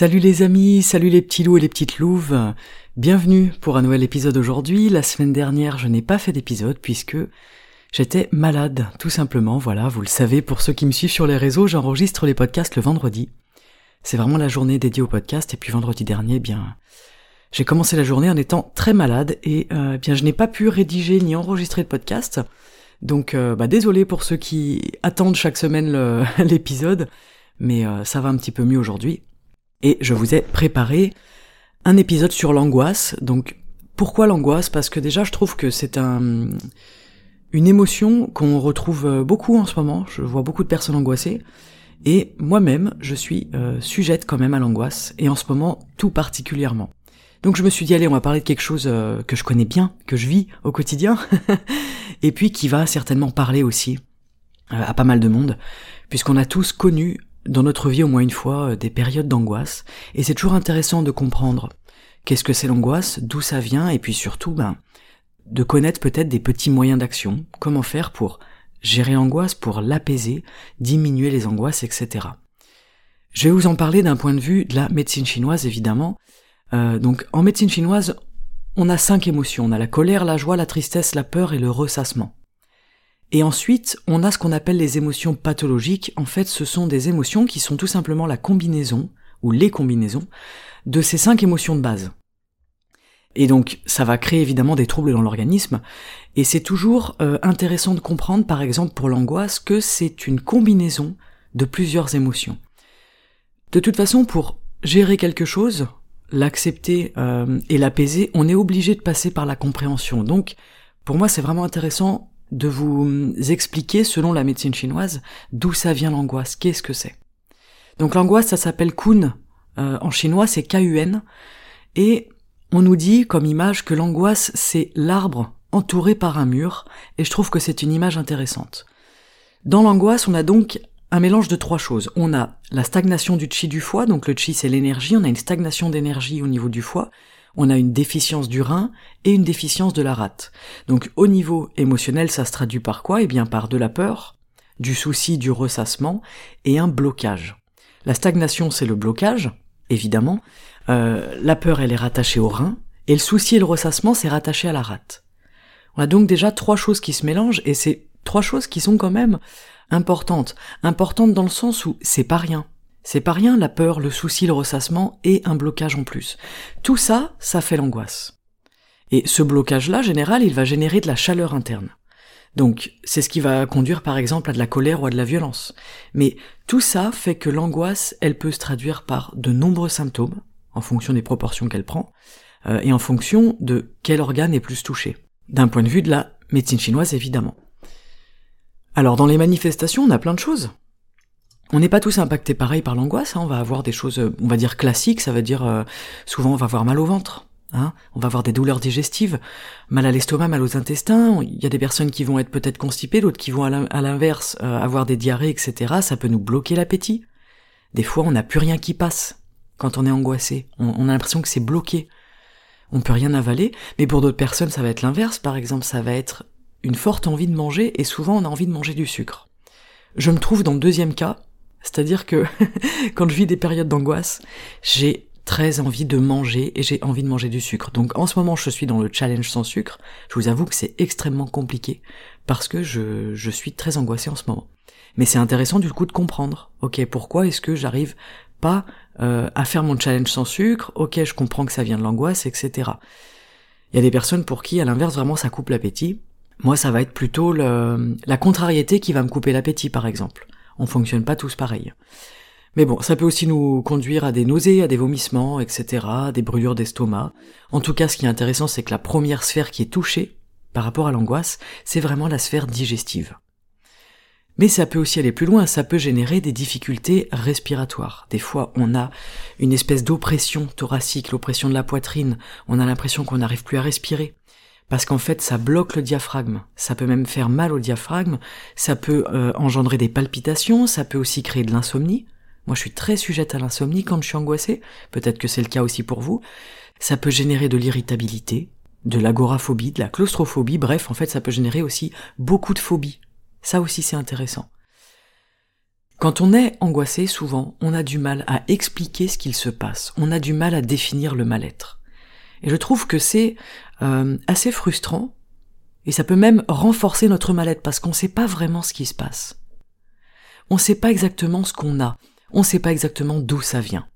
Salut les amis, salut les petits loups et les petites louves. Bienvenue pour un nouvel épisode aujourd'hui. La semaine dernière, je n'ai pas fait d'épisode puisque j'étais malade, tout simplement. Voilà, vous le savez, pour ceux qui me suivent sur les réseaux, j'enregistre les podcasts le vendredi. C'est vraiment la journée dédiée au podcast et puis vendredi dernier, eh bien, j'ai commencé la journée en étant très malade et euh, eh bien je n'ai pas pu rédiger ni enregistrer le podcast. Donc euh, bah, désolé pour ceux qui attendent chaque semaine l'épisode, mais euh, ça va un petit peu mieux aujourd'hui et je vous ai préparé un épisode sur l'angoisse. Donc pourquoi l'angoisse? Parce que déjà je trouve que c'est un une émotion qu'on retrouve beaucoup en ce moment. Je vois beaucoup de personnes angoissées. Et moi-même, je suis euh, sujette quand même à l'angoisse, et en ce moment tout particulièrement. Donc je me suis dit, allez, on va parler de quelque chose euh, que je connais bien, que je vis au quotidien, et puis qui va certainement parler aussi euh, à pas mal de monde, puisqu'on a tous connu dans notre vie au moins une fois euh, des périodes d'angoisse, et c'est toujours intéressant de comprendre qu'est-ce que c'est l'angoisse, d'où ça vient, et puis surtout, ben, de connaître peut-être des petits moyens d'action, comment faire pour gérer l'angoisse, pour l'apaiser, diminuer les angoisses, etc. Je vais vous en parler d'un point de vue de la médecine chinoise, évidemment. Euh, donc, en médecine chinoise, on a cinq émotions. On a la colère, la joie, la tristesse, la peur et le ressassement. Et ensuite, on a ce qu'on appelle les émotions pathologiques. En fait, ce sont des émotions qui sont tout simplement la combinaison, ou les combinaisons, de ces cinq émotions de base. Et donc, ça va créer évidemment des troubles dans l'organisme. Et c'est toujours euh, intéressant de comprendre, par exemple pour l'angoisse, que c'est une combinaison de plusieurs émotions. De toute façon, pour gérer quelque chose, l'accepter euh, et l'apaiser, on est obligé de passer par la compréhension. Donc, pour moi, c'est vraiment intéressant de vous expliquer, selon la médecine chinoise, d'où ça vient l'angoisse, qu'est-ce que c'est. Donc l'angoisse, ça s'appelle kun, euh, en chinois c'est K-U-N, et on nous dit comme image que l'angoisse c'est l'arbre entouré par un mur, et je trouve que c'est une image intéressante. Dans l'angoisse, on a donc un mélange de trois choses. On a la stagnation du chi du foie, donc le chi c'est l'énergie, on a une stagnation d'énergie au niveau du foie, on a une déficience du rein et une déficience de la rate. Donc au niveau émotionnel, ça se traduit par quoi? Eh bien par de la peur, du souci, du ressassement et un blocage. La stagnation, c'est le blocage, évidemment. Euh, la peur, elle est rattachée au rein, et le souci et le ressassement, c'est rattaché à la rate. On a donc déjà trois choses qui se mélangent, et c'est trois choses qui sont quand même importantes. Importantes dans le sens où c'est pas rien. C'est pas rien la peur, le souci, le ressassement et un blocage en plus. Tout ça, ça fait l'angoisse. Et ce blocage-là, général, il va générer de la chaleur interne. Donc, c'est ce qui va conduire par exemple à de la colère ou à de la violence. Mais tout ça fait que l'angoisse, elle peut se traduire par de nombreux symptômes, en fonction des proportions qu'elle prend, euh, et en fonction de quel organe est plus touché. D'un point de vue de la médecine chinoise, évidemment. Alors, dans les manifestations, on a plein de choses. On n'est pas tous impactés pareil par l'angoisse, hein. on va avoir des choses, on va dire classiques, ça veut dire euh, souvent on va avoir mal au ventre, hein. on va avoir des douleurs digestives, mal à l'estomac, mal aux intestins, il y a des personnes qui vont être peut-être constipées, d'autres qui vont à l'inverse euh, avoir des diarrhées, etc. Ça peut nous bloquer l'appétit. Des fois on n'a plus rien qui passe quand on est angoissé, on, a l'impression que c'est bloqué. On peut rien avaler, mais pour d'autres personnes ça va être l'inverse, par exemple ça va être une forte envie de manger et souvent on a envie de manger du sucre. Je me trouve dans le deuxième cas, c'est-à-dire que quand je vis des périodes d'angoisse, j'ai très envie de manger et j'ai envie de manger du sucre. Donc en ce moment, je suis dans le challenge sans sucre. Je vous avoue que c'est extrêmement compliqué parce que je, je suis très angoissé en ce moment. Mais c'est intéressant du coup de comprendre. Ok, pourquoi est-ce que j'arrive pas euh, à faire mon challenge sans sucre? Ok, je comprends que ça vient de l'angoisse, etc. Il y a des personnes pour qui, à l'inverse, vraiment, ça coupe l'appétit. Moi, ça va être plutôt la contrariété qui va me couper l'appétit, par exemple on fonctionne pas tous pareil. Mais bon, ça peut aussi nous conduire à des nausées, à des vomissements, etc., des brûlures d'estomac. En tout cas, ce qui est intéressant, c'est que la première sphère qui est touchée, par rapport à l'angoisse, c'est vraiment la sphère digestive. Mais ça peut aussi aller plus loin, ça peut générer des difficultés respiratoires. Des fois, on a une espèce d'oppression thoracique, l'oppression de la poitrine, on a l'impression qu'on n'arrive plus à respirer. Parce qu'en fait, ça bloque le diaphragme. Ça peut même faire mal au diaphragme, ça peut euh, engendrer des palpitations, ça peut aussi créer de l'insomnie. Moi, je suis très sujette à l'insomnie quand je suis angoissée, peut-être que c'est le cas aussi pour vous. Ça peut générer de l'irritabilité, de l'agoraphobie, de la claustrophobie, bref, en fait, ça peut générer aussi beaucoup de phobies. Ça aussi, c'est intéressant. Quand on est angoissé, souvent, on a du mal à expliquer ce qu'il se passe, on a du mal à définir le mal-être. Et je trouve que c'est euh, assez frustrant, et ça peut même renforcer notre mal-être, parce qu'on ne sait pas vraiment ce qui se passe. On ne sait pas exactement ce qu'on a, on ne sait pas exactement d'où ça vient.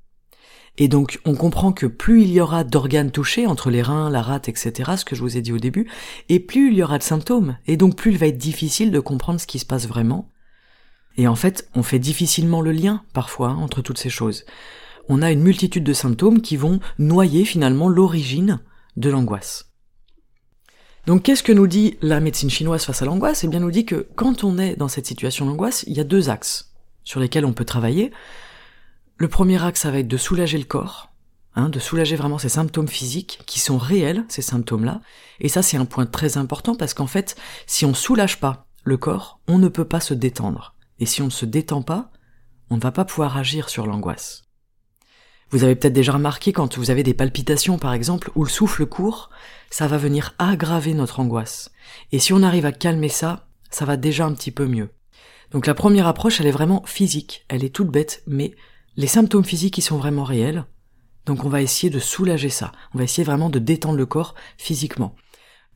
Et donc on comprend que plus il y aura d'organes touchés, entre les reins, la rate, etc., ce que je vous ai dit au début, et plus il y aura de symptômes, et donc plus il va être difficile de comprendre ce qui se passe vraiment. Et en fait, on fait difficilement le lien, parfois, hein, entre toutes ces choses. On a une multitude de symptômes qui vont noyer finalement l'origine de l'angoisse. Donc qu'est-ce que nous dit la médecine chinoise face à l'angoisse? Eh bien nous dit que quand on est dans cette situation d'angoisse, il y a deux axes sur lesquels on peut travailler. Le premier axe, ça va être de soulager le corps, hein, de soulager vraiment ces symptômes physiques qui sont réels, ces symptômes-là. Et ça, c'est un point très important parce qu'en fait, si on soulage pas le corps, on ne peut pas se détendre. Et si on ne se détend pas, on ne va pas pouvoir agir sur l'angoisse. Vous avez peut-être déjà remarqué quand vous avez des palpitations par exemple, où le souffle court, ça va venir aggraver notre angoisse. Et si on arrive à calmer ça, ça va déjà un petit peu mieux. Donc la première approche, elle est vraiment physique, elle est toute bête, mais les symptômes physiques, ils sont vraiment réels. Donc on va essayer de soulager ça. On va essayer vraiment de détendre le corps physiquement.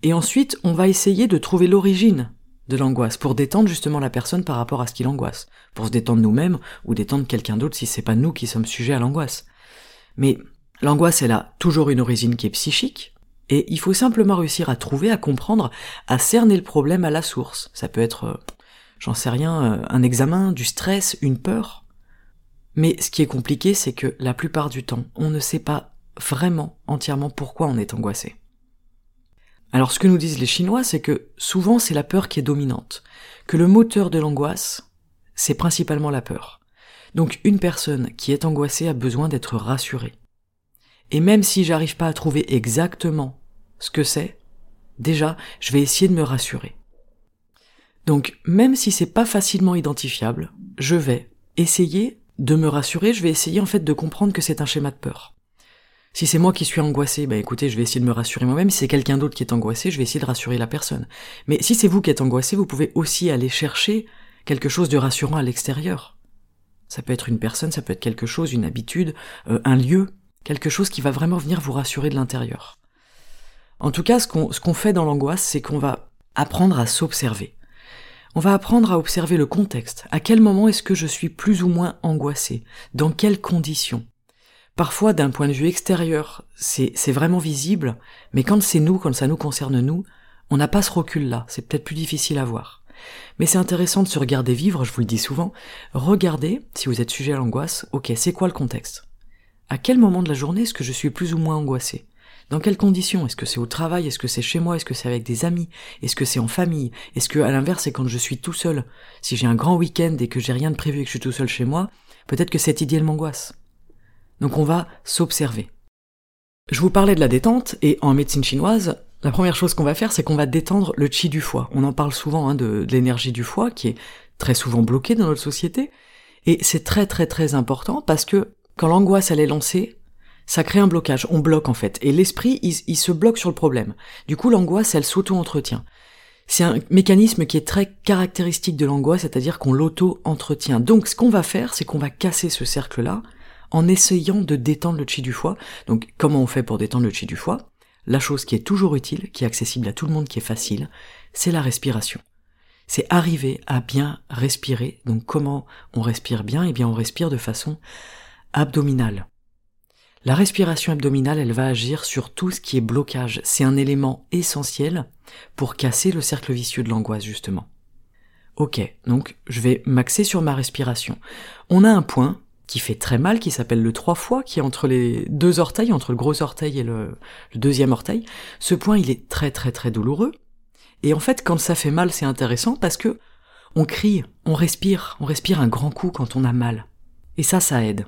Et ensuite, on va essayer de trouver l'origine de l'angoisse pour détendre justement la personne par rapport à ce qui l'angoisse. Pour se détendre nous-mêmes ou détendre quelqu'un d'autre si c'est pas nous qui sommes sujets à l'angoisse. Mais l'angoisse, elle a toujours une origine qui est psychique. Et il faut simplement réussir à trouver, à comprendre, à cerner le problème à la source. Ça peut être, euh, j'en sais rien, euh, un examen, du stress, une peur. Mais ce qui est compliqué, c'est que la plupart du temps, on ne sait pas vraiment entièrement pourquoi on est angoissé. Alors ce que nous disent les Chinois, c'est que souvent c'est la peur qui est dominante, que le moteur de l'angoisse, c'est principalement la peur. Donc une personne qui est angoissée a besoin d'être rassurée. Et même si j'arrive pas à trouver exactement ce que c'est, déjà, je vais essayer de me rassurer. Donc même si c'est pas facilement identifiable, je vais essayer de me rassurer, je vais essayer en fait de comprendre que c'est un schéma de peur. Si c'est moi qui suis angoissé, bah écoutez, je vais essayer de me rassurer moi-même. Si c'est quelqu'un d'autre qui est angoissé, je vais essayer de rassurer la personne. Mais si c'est vous qui êtes angoissé, vous pouvez aussi aller chercher quelque chose de rassurant à l'extérieur. Ça peut être une personne, ça peut être quelque chose, une habitude, euh, un lieu, quelque chose qui va vraiment venir vous rassurer de l'intérieur. En tout cas, ce qu'on fait dans l'angoisse, c'est qu'on va apprendre à s'observer on va apprendre à observer le contexte. À quel moment est-ce que je suis plus ou moins angoissé? Dans quelles conditions? Parfois, d'un point de vue extérieur, c'est vraiment visible, mais quand c'est nous, quand ça nous concerne nous, on n'a pas ce recul-là, c'est peut-être plus difficile à voir. Mais c'est intéressant de se regarder vivre, je vous le dis souvent. Regardez, si vous êtes sujet à l'angoisse, ok, c'est quoi le contexte? À quel moment de la journée est-ce que je suis plus ou moins angoissé? Dans quelles conditions? Est-ce que c'est au travail? Est-ce que c'est chez moi? Est-ce que c'est avec des amis? Est-ce que c'est en famille? Est-ce que à l'inverse c'est quand je suis tout seul? Si j'ai un grand week-end et que j'ai rien de prévu et que je suis tout seul chez moi, peut-être que cette idée m'angoisse. Donc on va s'observer. Je vous parlais de la détente et en médecine chinoise, la première chose qu'on va faire, c'est qu'on va détendre le chi du foie. On en parle souvent hein, de, l'énergie du foie qui est très souvent bloquée dans notre société. Et c'est très très très important parce que quand l'angoisse elle est lancée, ça crée un blocage, on bloque en fait. Et l'esprit, il, se bloque sur le problème. Du coup, l'angoisse, elle s'auto-entretient. C'est un mécanisme qui est très caractéristique de l'angoisse, c'est-à-dire qu'on l'auto-entretient. Donc, ce qu'on va faire, c'est qu'on va casser ce cercle-là en essayant de détendre le chi du foie. Donc, comment on fait pour détendre le chi du foie? La chose qui est toujours utile, qui est accessible à tout le monde, qui est facile, c'est la respiration. C'est arriver à bien respirer. Donc, comment on respire bien? Eh bien, on respire de façon abdominale. La respiration abdominale, elle va agir sur tout ce qui est blocage. C'est un élément essentiel pour casser le cercle vicieux de l'angoisse, justement. Ok, donc je vais m'axer sur ma respiration. On a un point qui fait très mal, qui s'appelle le trois fois, qui est entre les deux orteils, entre le gros orteil et le, le deuxième orteil. Ce point, il est très très très douloureux. Et en fait, quand ça fait mal, c'est intéressant parce que on crie, on respire, on respire un grand coup quand on a mal. Et ça, ça aide.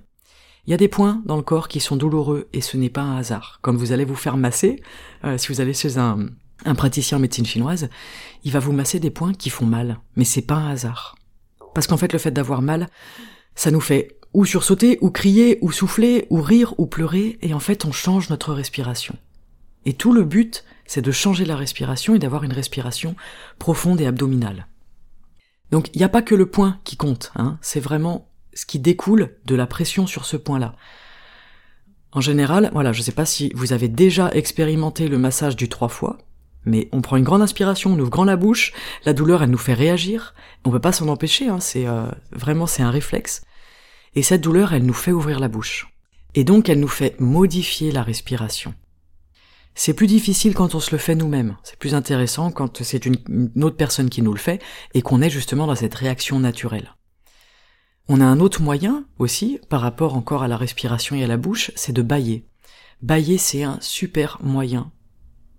Il y a des points dans le corps qui sont douloureux et ce n'est pas un hasard. Quand vous allez vous faire masser, euh, si vous allez chez un, un praticien en médecine chinoise, il va vous masser des points qui font mal, mais c'est pas un hasard. Parce qu'en fait, le fait d'avoir mal, ça nous fait ou sursauter, ou crier, ou souffler, ou rire, ou pleurer, et en fait, on change notre respiration. Et tout le but, c'est de changer la respiration et d'avoir une respiration profonde et abdominale. Donc, il n'y a pas que le point qui compte, hein, c'est vraiment ce qui découle de la pression sur ce point-là. En général, voilà, je ne sais pas si vous avez déjà expérimenté le massage du trois fois, mais on prend une grande inspiration, on ouvre grand la bouche, la douleur elle nous fait réagir, on peut pas s'en empêcher, hein, c'est euh, vraiment c'est un réflexe. Et cette douleur elle nous fait ouvrir la bouche. Et donc elle nous fait modifier la respiration. C'est plus difficile quand on se le fait nous-mêmes, c'est plus intéressant quand c'est une, autre personne qui nous le fait et qu'on est justement dans cette réaction naturelle. On a un autre moyen aussi, par rapport encore à la respiration et à la bouche, c'est de bailler. Bailler, c'est un super moyen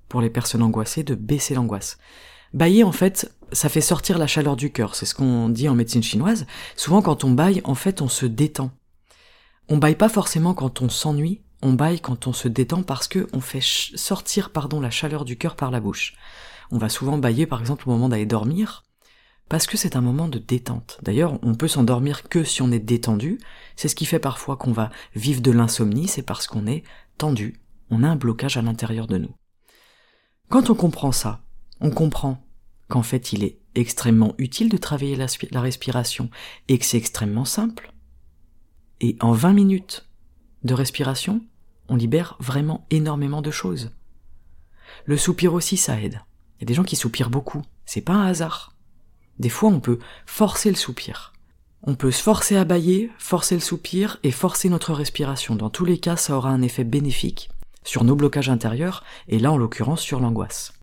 pour les personnes angoissées de baisser l'angoisse. Bailler, en fait, ça fait sortir la chaleur du cœur, c'est ce qu'on dit en médecine chinoise. Souvent, quand on baille, en fait, on se détend. On baille pas forcément quand on s'ennuie, on baille quand on se détend parce que on fait sortir, pardon, la chaleur du cœur par la bouche. On va souvent bailler, par exemple, au moment d'aller dormir, parce que c'est un moment de détente. D'ailleurs, on peut s'endormir que si on est détendu. C'est ce qui fait parfois qu'on va vivre de l'insomnie, c'est parce qu'on est tendu. On a un blocage à l'intérieur de nous. Quand on comprend ça, on comprend qu'en fait il est extrêmement utile de travailler la, respiration et que c'est extrêmement simple. Et en 20 minutes de respiration, on libère vraiment énormément de choses. Le soupir aussi, ça aide. Il y a des gens qui soupirent beaucoup. C'est pas un hasard. Des fois, on peut forcer le soupir. On peut se forcer à bailler, forcer le soupir et forcer notre respiration. Dans tous les cas, ça aura un effet bénéfique sur nos blocages intérieurs, et là en l'occurrence sur l'angoisse.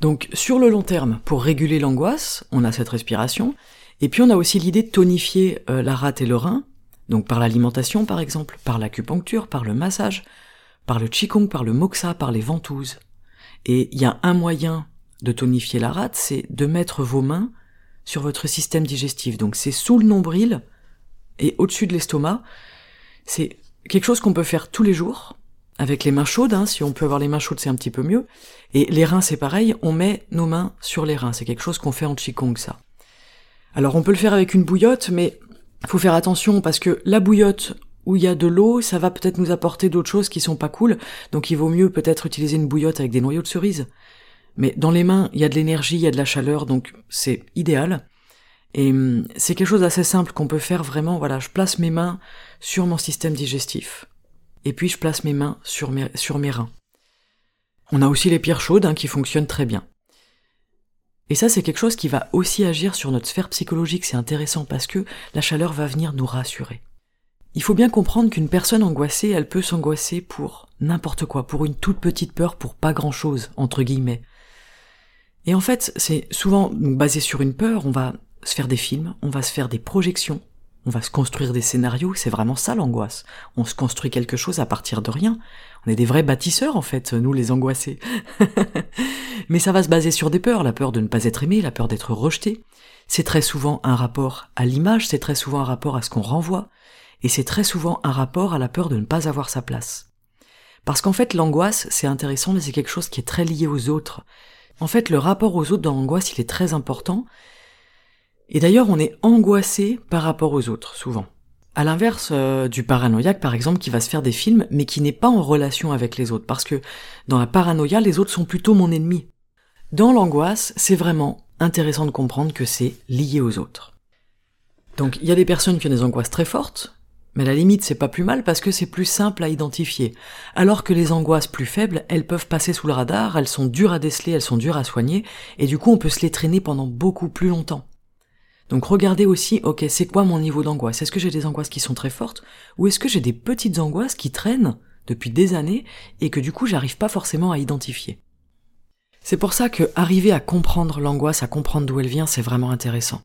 Donc sur le long terme, pour réguler l'angoisse, on a cette respiration, et puis on a aussi l'idée de tonifier euh, la rate et le rein, donc par l'alimentation par exemple, par l'acupuncture, par le massage, par le qigong, par le moxa, par les ventouses. Et il y a un moyen de tonifier la rate, c'est de mettre vos mains sur votre système digestif. Donc c'est sous le nombril et au-dessus de l'estomac. C'est quelque chose qu'on peut faire tous les jours avec les mains chaudes, hein, si on peut avoir les mains chaudes c'est un petit peu mieux. Et les reins c'est pareil, on met nos mains sur les reins, c'est quelque chose qu'on fait en Qigong ça. Alors on peut le faire avec une bouillotte, mais faut faire attention parce que la bouillotte où il y a de l'eau, ça va peut-être nous apporter d'autres choses qui sont pas cool, donc il vaut mieux peut-être utiliser une bouillotte avec des noyaux de cerise. Mais dans les mains, il y a de l'énergie, il y a de la chaleur, donc c'est idéal. Et hum, c'est quelque chose d'assez simple qu'on peut faire vraiment, voilà, je place mes mains sur mon système digestif et puis je place mes mains sur mes, reins. On a aussi les pierres chaudes hein, qui fonctionnent très bien. Et ça, c'est quelque chose qui va aussi agir sur notre sphère psychologique. C'est intéressant parce que la chaleur va venir nous rassurer. Il faut bien comprendre qu'une personne angoissée, elle peut s'angoisser pour n'importe quoi, pour une toute petite peur, pour pas grand chose, entre guillemets. Et en fait, c'est souvent basé sur une peur, on va se faire des films, on va se faire des projections, on va se construire des scénarios, c'est vraiment ça l'angoisse. On se construit quelque chose à partir de rien. On est des vrais bâtisseurs en fait, nous les angoissés. Mais ça va se baser sur des peurs, la peur de ne pas être aimé, la peur d'être rejeté. C'est très souvent un rapport à l'image, c'est très souvent un rapport à ce qu'on renvoie, et c'est très souvent un rapport à la peur de ne pas avoir sa place. Parce qu'en fait l'angoisse, c'est intéressant, mais c'est quelque chose qui est très lié aux autres. En fait, le rapport aux autres dans l'angoisse, il est très important, et d'ailleurs, on est angoissé par rapport aux autres, souvent. À l'inverse euh, du paranoïaque, par exemple, qui va se faire des films, mais qui n'est pas en relation avec les autres, parce que dans la paranoïa, les autres sont plutôt mon ennemi. Dans l'angoisse, c'est vraiment intéressant de comprendre que c'est lié aux autres. Donc, il y a des personnes qui ont des angoisses très fortes, mais à la limite, c'est pas plus mal parce que c'est plus simple à identifier. Alors que les angoisses plus faibles, elles peuvent passer sous le radar, elles sont dures à déceler, elles sont dures à soigner, et du coup, on peut se les traîner pendant beaucoup plus longtemps. Donc regardez aussi, ok, c'est quoi mon niveau d'angoisse? Est-ce que j'ai des angoisses qui sont très fortes ou est-ce que j'ai des petites angoisses qui traînent depuis des années et que du coup j'arrive pas forcément à identifier? C'est pour ça que arriver à comprendre l'angoisse, à comprendre d'où elle vient, c'est vraiment intéressant.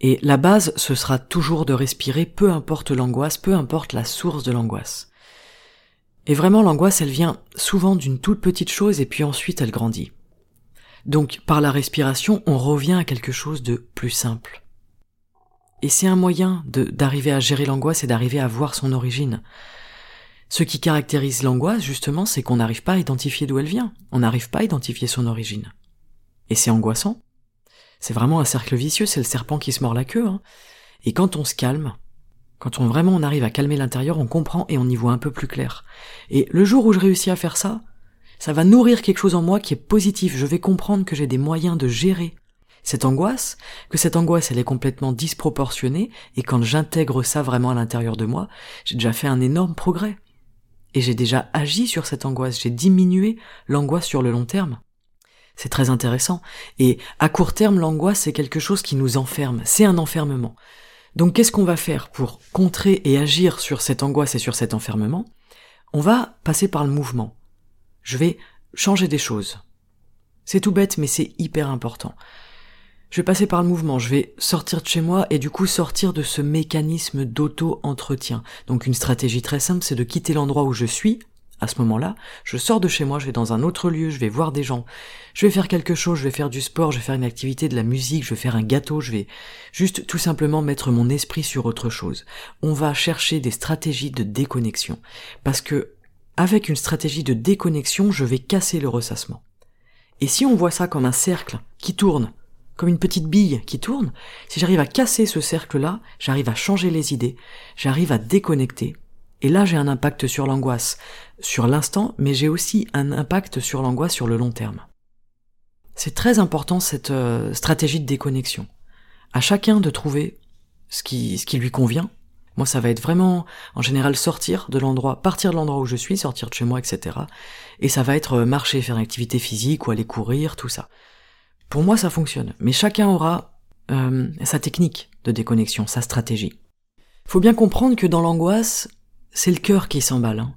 Et la base, ce sera toujours de respirer, peu importe l'angoisse, peu importe la source de l'angoisse. Et vraiment, l'angoisse, elle vient souvent d'une toute petite chose et puis ensuite elle grandit. Donc par la respiration, on revient à quelque chose de plus simple. Et c'est un moyen d'arriver à gérer l'angoisse et d'arriver à voir son origine. Ce qui caractérise l'angoisse, justement, c'est qu'on n'arrive pas à identifier d'où elle vient. On n'arrive pas à identifier son origine. Et c'est angoissant. C'est vraiment un cercle vicieux, c'est le serpent qui se mord la queue. Hein. Et quand on se calme, quand on vraiment on arrive à calmer l'intérieur, on comprend et on y voit un peu plus clair. Et le jour où je réussis à faire ça, ça va nourrir quelque chose en moi qui est positif. Je vais comprendre que j'ai des moyens de gérer cette angoisse, que cette angoisse elle est complètement disproportionnée, et quand j'intègre ça vraiment à l'intérieur de moi, j'ai déjà fait un énorme progrès. Et j'ai déjà agi sur cette angoisse, j'ai diminué l'angoisse sur le long terme. C'est très intéressant. Et à court terme, l'angoisse, c'est quelque chose qui nous enferme. C'est un enfermement. Donc qu'est-ce qu'on va faire pour contrer et agir sur cette angoisse et sur cet enfermement? On va passer par le mouvement. Je vais changer des choses. C'est tout bête, mais c'est hyper important. Je vais passer par le mouvement, je vais sortir de chez moi et du coup sortir de ce mécanisme d'auto-entretien. Donc une stratégie très simple, c'est de quitter l'endroit où je suis à ce moment-là, je sors de chez moi, je vais dans un autre lieu, je vais voir des gens, je vais faire quelque chose, je vais faire du sport, je vais faire une activité, de la musique, je vais faire un gâteau, je vais juste tout simplement mettre mon esprit sur autre chose. On va chercher des stratégies de déconnexion. Parce que, avec une stratégie de déconnexion, je vais casser le ressassement. Et si on voit ça comme un cercle qui tourne, comme une petite bille qui tourne, si j'arrive à casser ce cercle-là, j'arrive à changer les idées, j'arrive à déconnecter, et là, j'ai un impact sur l'angoisse, sur l'instant, mais j'ai aussi un impact sur l'angoisse sur le long terme. C'est très important cette euh, stratégie de déconnexion. À chacun de trouver ce qui, ce qui lui convient. Moi, ça va être vraiment, en général, sortir de l'endroit, partir de l'endroit où je suis, sortir de chez moi, etc. Et ça va être euh, marcher, faire une activité physique ou aller courir, tout ça. Pour moi, ça fonctionne. Mais chacun aura euh, sa technique de déconnexion, sa stratégie. Faut bien comprendre que dans l'angoisse, c'est le cœur qui s'emballe. Hein.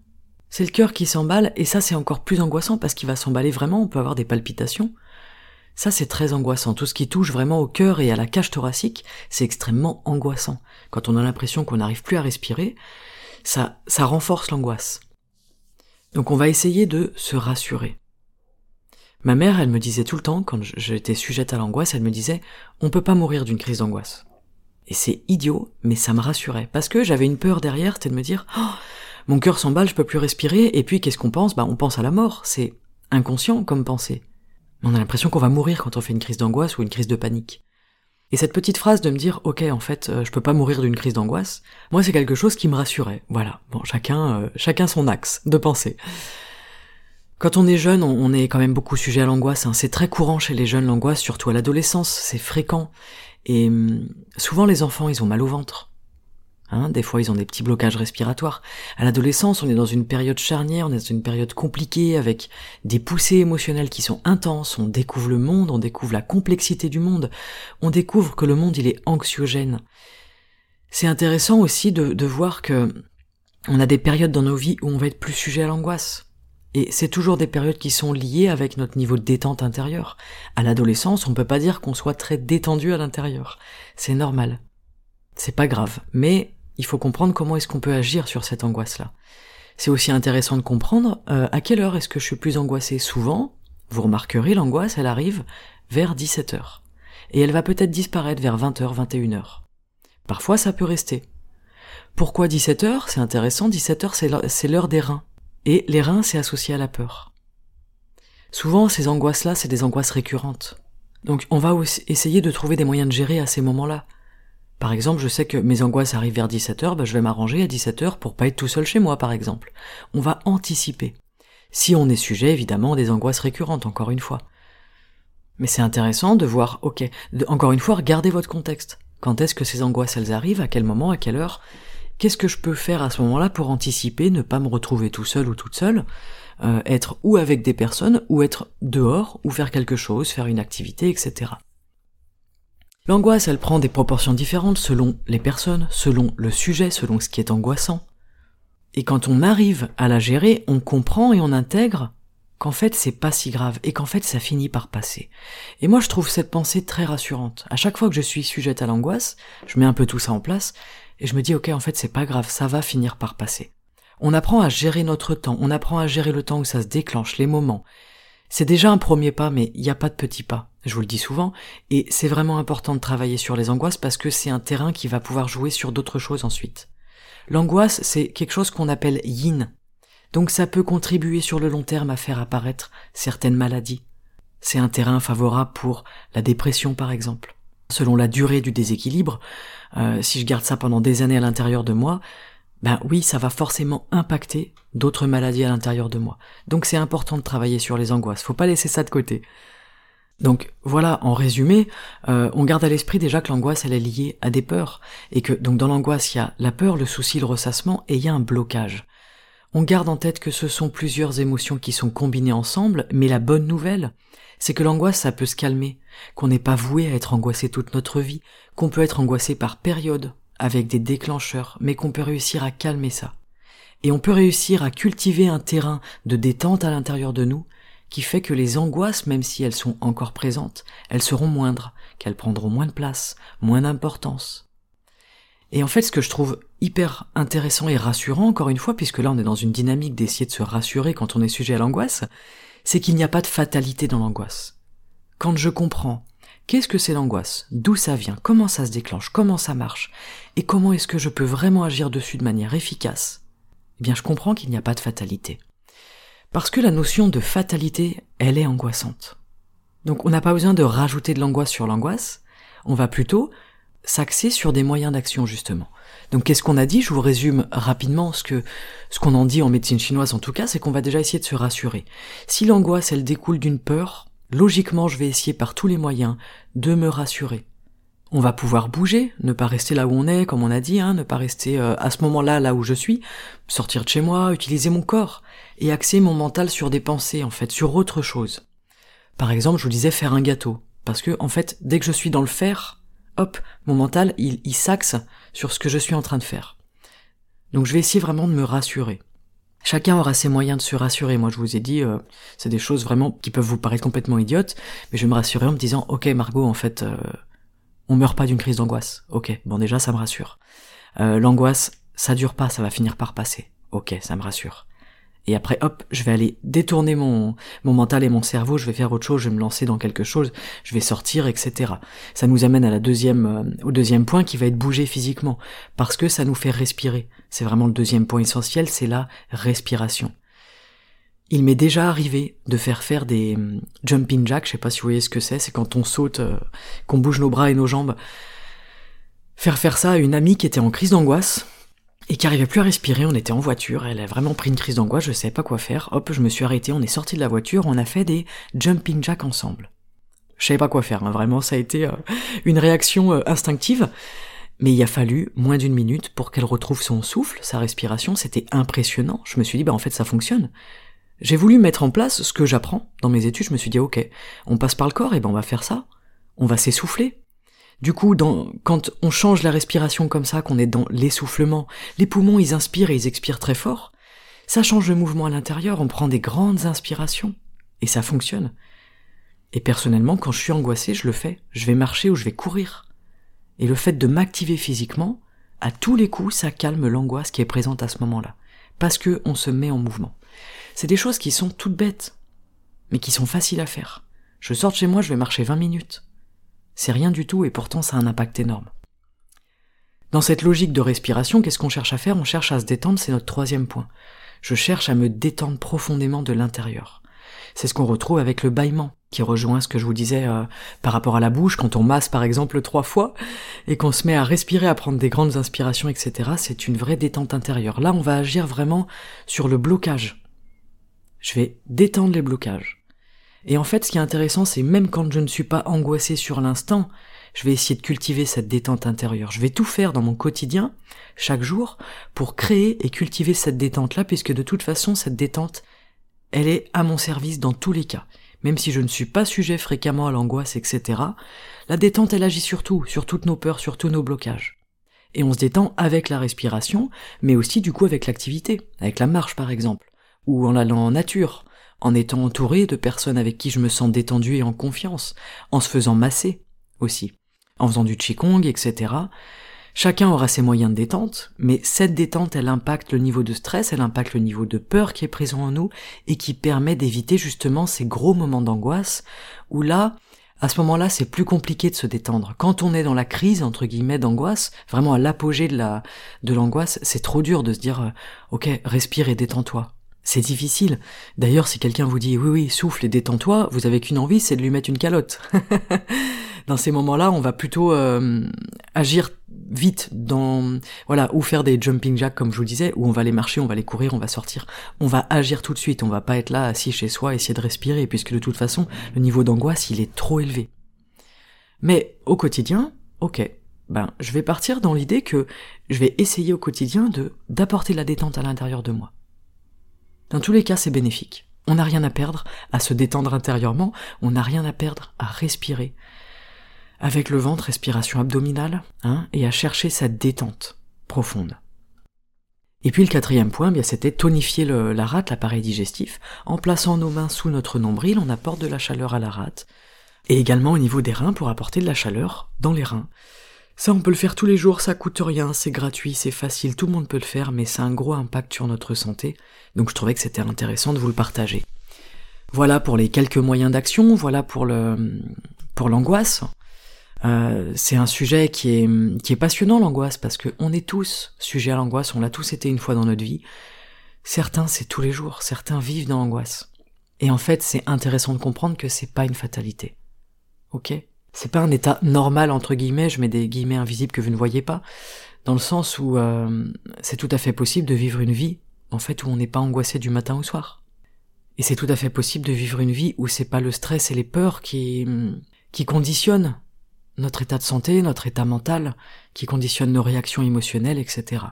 C'est le cœur qui s'emballe, et ça c'est encore plus angoissant parce qu'il va s'emballer vraiment, on peut avoir des palpitations. Ça c'est très angoissant. Tout ce qui touche vraiment au cœur et à la cage thoracique, c'est extrêmement angoissant. Quand on a l'impression qu'on n'arrive plus à respirer, ça, ça renforce l'angoisse. Donc on va essayer de se rassurer. Ma mère, elle me disait tout le temps, quand j'étais sujette à l'angoisse, elle me disait, on peut pas mourir d'une crise d'angoisse. Et c'est idiot, mais ça me rassurait. Parce que j'avais une peur derrière, c'était de me dire, oh, mon cœur s'emballe, je peux plus respirer, et puis qu'est-ce qu'on pense? Bah on pense à la mort, c'est inconscient comme pensée. On a l'impression qu'on va mourir quand on fait une crise d'angoisse ou une crise de panique. Et cette petite phrase de me dire, ok, en fait, euh, je peux pas mourir d'une crise d'angoisse, moi c'est quelque chose qui me rassurait. Voilà. Bon, chacun, euh, chacun son axe de pensée. Quand on est jeune, on, est quand même beaucoup sujet à l'angoisse. Hein. C'est très courant chez les jeunes l'angoisse, surtout à l'adolescence. C'est fréquent. Et hum, souvent les enfants, ils ont mal au ventre. Hein, des fois, ils ont des petits blocages respiratoires. À l'adolescence, on est dans une période charnière, on est dans une période compliquée, avec des poussées émotionnelles qui sont intenses. On découvre le monde, on découvre la complexité du monde. On découvre que le monde, il est anxiogène. C'est intéressant aussi de, de voir que on a des périodes dans nos vies où on va être plus sujet à l'angoisse. Et c'est toujours des périodes qui sont liées avec notre niveau de détente intérieure. À l'adolescence, on peut pas dire qu'on soit très détendu à l'intérieur. C'est normal. C'est pas grave. Mais il faut comprendre comment est-ce qu'on peut agir sur cette angoisse-là. C'est aussi intéressant de comprendre euh, à quelle heure est-ce que je suis plus angoissé. Souvent, vous remarquerez, l'angoisse, elle arrive vers 17h. Et elle va peut-être disparaître vers 20h, 21h. Parfois, ça peut rester. Pourquoi 17h C'est intéressant, 17h c'est l'heure des reins. Et les reins, c'est associé à la peur. Souvent, ces angoisses-là, c'est des angoisses récurrentes. Donc, on va essayer de trouver des moyens de gérer à ces moments-là. Par exemple, je sais que mes angoisses arrivent vers 17h, bah, je vais m'arranger à 17h pour pas être tout seul chez moi, par exemple. On va anticiper. Si on est sujet, évidemment, des angoisses récurrentes, encore une fois. Mais c'est intéressant de voir, ok, encore une fois, regardez votre contexte. Quand est-ce que ces angoisses, elles arrivent, à quel moment, à quelle heure, qu'est-ce que je peux faire à ce moment-là pour anticiper, ne pas me retrouver tout seul ou toute seule, euh, être ou avec des personnes, ou être dehors, ou faire quelque chose, faire une activité, etc. L'angoisse, elle prend des proportions différentes selon les personnes, selon le sujet, selon ce qui est angoissant. Et quand on arrive à la gérer, on comprend et on intègre qu'en fait c'est pas si grave et qu'en fait ça finit par passer. Et moi je trouve cette pensée très rassurante. À chaque fois que je suis sujette à l'angoisse, je mets un peu tout ça en place et je me dis, ok, en fait, c'est pas grave, ça va finir par passer. On apprend à gérer notre temps, on apprend à gérer le temps où ça se déclenche, les moments. C'est déjà un premier pas, mais il n'y a pas de petit pas. Je vous le dis souvent, et c'est vraiment important de travailler sur les angoisses parce que c'est un terrain qui va pouvoir jouer sur d'autres choses ensuite. L'angoisse, c'est quelque chose qu'on appelle yin. Donc ça peut contribuer sur le long terme à faire apparaître certaines maladies. C'est un terrain favorable pour la dépression par exemple. Selon la durée du déséquilibre, euh, si je garde ça pendant des années à l'intérieur de moi, ben oui, ça va forcément impacter d'autres maladies à l'intérieur de moi. Donc c'est important de travailler sur les angoisses, faut pas laisser ça de côté. Donc voilà, en résumé, euh, on garde à l'esprit déjà que l'angoisse elle est liée à des peurs, et que donc dans l'angoisse il y a la peur, le souci, le ressassement, et il y a un blocage. On garde en tête que ce sont plusieurs émotions qui sont combinées ensemble, mais la bonne nouvelle, c'est que l'angoisse ça peut se calmer, qu'on n'est pas voué à être angoissé toute notre vie, qu'on peut être angoissé par période, avec des déclencheurs, mais qu'on peut réussir à calmer ça. Et on peut réussir à cultiver un terrain de détente à l'intérieur de nous qui fait que les angoisses, même si elles sont encore présentes, elles seront moindres, qu'elles prendront moins de place, moins d'importance. Et en fait, ce que je trouve hyper intéressant et rassurant, encore une fois, puisque là on est dans une dynamique d'essayer de se rassurer quand on est sujet à l'angoisse, c'est qu'il n'y a pas de fatalité dans l'angoisse. Quand je comprends Qu'est-ce que c'est l'angoisse? D'où ça vient? Comment ça se déclenche? Comment ça marche? Et comment est-ce que je peux vraiment agir dessus de manière efficace? Eh bien, je comprends qu'il n'y a pas de fatalité. Parce que la notion de fatalité, elle est angoissante. Donc on n'a pas besoin de rajouter de l'angoisse sur l'angoisse, on va plutôt s'axer sur des moyens d'action justement. Donc qu'est-ce qu'on a dit? Je vous résume rapidement ce que ce qu'on en dit en médecine chinoise en tout cas, c'est qu'on va déjà essayer de se rassurer. Si l'angoisse elle découle d'une peur, logiquement je vais essayer par tous les moyens de me rassurer. On va pouvoir bouger, ne pas rester là où on est, comme on a dit, hein, ne pas rester euh, à ce moment-là là où je suis, sortir de chez moi, utiliser mon corps, et axer mon mental sur des pensées, en fait, sur autre chose. Par exemple, je vous disais faire un gâteau, parce que, en fait, dès que je suis dans le faire, hop, mon mental, il, il s'axe sur ce que je suis en train de faire. Donc je vais essayer vraiment de me rassurer. Chacun aura ses moyens de se rassurer. Moi, je vous ai dit, euh, c'est des choses vraiment qui peuvent vous paraître complètement idiotes, mais je vais me rassurer en me disant, ok, Margot, en fait, euh, on meurt pas d'une crise d'angoisse. Ok, bon déjà, ça me rassure. Euh, L'angoisse, ça dure pas, ça va finir par passer. Ok, ça me rassure et après hop, je vais aller détourner mon, mon mental et mon cerveau, je vais faire autre chose, je vais me lancer dans quelque chose, je vais sortir, etc. Ça nous amène euh, au deuxième point qui va être bouger physiquement, parce que ça nous fait respirer. C'est vraiment le deuxième point essentiel, c'est la respiration. Il m'est déjà arrivé de faire faire des hum, jumping jacks, je sais pas si vous voyez ce que c'est, c'est quand on saute, euh, qu'on bouge nos bras et nos jambes. Faire faire ça à une amie qui était en crise d'angoisse, et qui arrivait plus à respirer, on était en voiture, elle a vraiment pris une crise d'angoisse, je savais pas quoi faire, hop, je me suis arrêté, on est sorti de la voiture, on a fait des jumping jacks ensemble. Je savais pas quoi faire, hein, vraiment, ça a été euh, une réaction euh, instinctive, mais il a fallu moins d'une minute pour qu'elle retrouve son souffle, sa respiration, c'était impressionnant, je me suis dit, bah en fait ça fonctionne. J'ai voulu mettre en place ce que j'apprends dans mes études, je me suis dit, ok, on passe par le corps, et ben on va faire ça, on va s'essouffler, du coup, quand on change la respiration comme ça, qu'on est dans l'essoufflement, les poumons ils inspirent et ils expirent très fort, ça change le mouvement à l'intérieur, on prend des grandes inspirations, et ça fonctionne. Et personnellement, quand je suis angoissé, je le fais, je vais marcher ou je vais courir. Et le fait de m'activer physiquement, à tous les coups, ça calme l'angoisse qui est présente à ce moment-là, parce que on se met en mouvement. C'est des choses qui sont toutes bêtes, mais qui sont faciles à faire. Je sors de chez moi, je vais marcher 20 minutes. C'est rien du tout et pourtant ça a un impact énorme. Dans cette logique de respiration, qu'est-ce qu'on cherche à faire? On cherche à se détendre, c'est notre troisième point. Je cherche à me détendre profondément de l'intérieur. C'est ce qu'on retrouve avec le bâillement, qui rejoint ce que je vous disais euh, par rapport à la bouche, quand on masse par exemple trois fois, et qu'on se met à respirer, à prendre des grandes inspirations, etc. C'est une vraie détente intérieure. Là, on va agir vraiment sur le blocage. Je vais détendre les blocages. Et en fait, ce qui est intéressant, c'est même quand je ne suis pas angoissé sur l'instant, je vais essayer de cultiver cette détente intérieure. Je vais tout faire dans mon quotidien, chaque jour, pour créer et cultiver cette détente-là, puisque de toute façon, cette détente, elle est à mon service dans tous les cas. Même si je ne suis pas sujet fréquemment à l'angoisse, etc., la détente, elle agit sur tout, sur toutes nos peurs, sur tous nos blocages. Et on se détend avec la respiration, mais aussi du coup avec l'activité, avec la marche par exemple, ou en allant en nature, en étant entouré de personnes avec qui je me sens détendu et en confiance, en se faisant masser aussi, en faisant du qigong, etc. Chacun aura ses moyens de détente, mais cette détente, elle impacte le niveau de stress, elle impacte le niveau de peur qui est présent en nous et qui permet d'éviter justement ces gros moments d'angoisse où là, à ce moment-là, c'est plus compliqué de se détendre. Quand on est dans la crise, entre guillemets, d'angoisse, vraiment à l'apogée de la, de l'angoisse, c'est trop dur de se dire, euh, ok, respire et détends-toi. C'est difficile. D'ailleurs, si quelqu'un vous dit oui, oui, souffle et détends-toi, vous avez qu'une envie, c'est de lui mettre une calotte. dans ces moments-là, on va plutôt euh, agir vite dans voilà ou faire des jumping jacks comme je vous disais où on va aller marcher on va aller courir on va sortir on va agir tout de suite on va pas être là assis chez soi essayer de respirer puisque de toute façon le niveau d'angoisse il est trop élevé mais au quotidien ok ben je vais partir dans l'idée que je vais essayer au quotidien de d'apporter la détente à l'intérieur de moi dans tous les cas c'est bénéfique on n'a rien à perdre à se détendre intérieurement on n'a rien à perdre à respirer avec le ventre, respiration abdominale, hein, et à chercher sa détente profonde. Et puis le quatrième point, bien c'était tonifier la rate, l'appareil digestif, en plaçant nos mains sous notre nombril, on apporte de la chaleur à la rate, et également au niveau des reins pour apporter de la chaleur dans les reins. Ça on peut le faire tous les jours, ça coûte rien, c'est gratuit, c'est facile, tout le monde peut le faire, mais c'est un gros impact sur notre santé, donc je trouvais que c'était intéressant de vous le partager. Voilà pour les quelques moyens d'action, voilà pour le pour l'angoisse. Euh, c'est un sujet qui est, qui est passionnant l'angoisse parce que on est tous sujets à l'angoisse, on l'a tous été une fois dans notre vie. Certains c'est tous les jours, certains vivent dans l'angoisse. Et en fait c'est intéressant de comprendre que c'est pas une fatalité. Ok? C'est pas un état normal entre guillemets, je mets des guillemets invisibles que vous ne voyez pas, dans le sens où euh, c'est tout à fait possible de vivre une vie en fait où on n'est pas angoissé du matin au soir. Et c'est tout à fait possible de vivre une vie où c'est pas le stress et les peurs qui qui conditionnent notre état de santé, notre état mental, qui conditionne nos réactions émotionnelles, etc.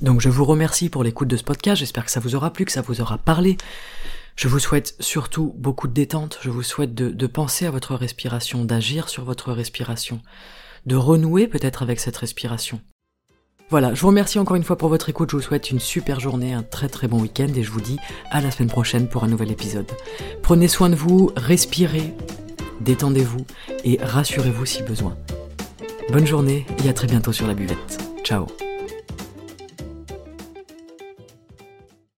Donc je vous remercie pour l'écoute de ce podcast, j'espère que ça vous aura plu, que ça vous aura parlé. Je vous souhaite surtout beaucoup de détente, je vous souhaite de, penser à votre respiration, d'agir sur votre respiration, de renouer peut-être avec cette respiration. Voilà, je vous remercie encore une fois pour votre écoute, je vous souhaite une super journée, un très très bon week-end et je vous dis à la semaine prochaine pour un nouvel épisode. Prenez soin de vous, respirez, détendez-vous et rassurez-vous si besoin. Bonne journée et à très bientôt sur la buvette. Ciao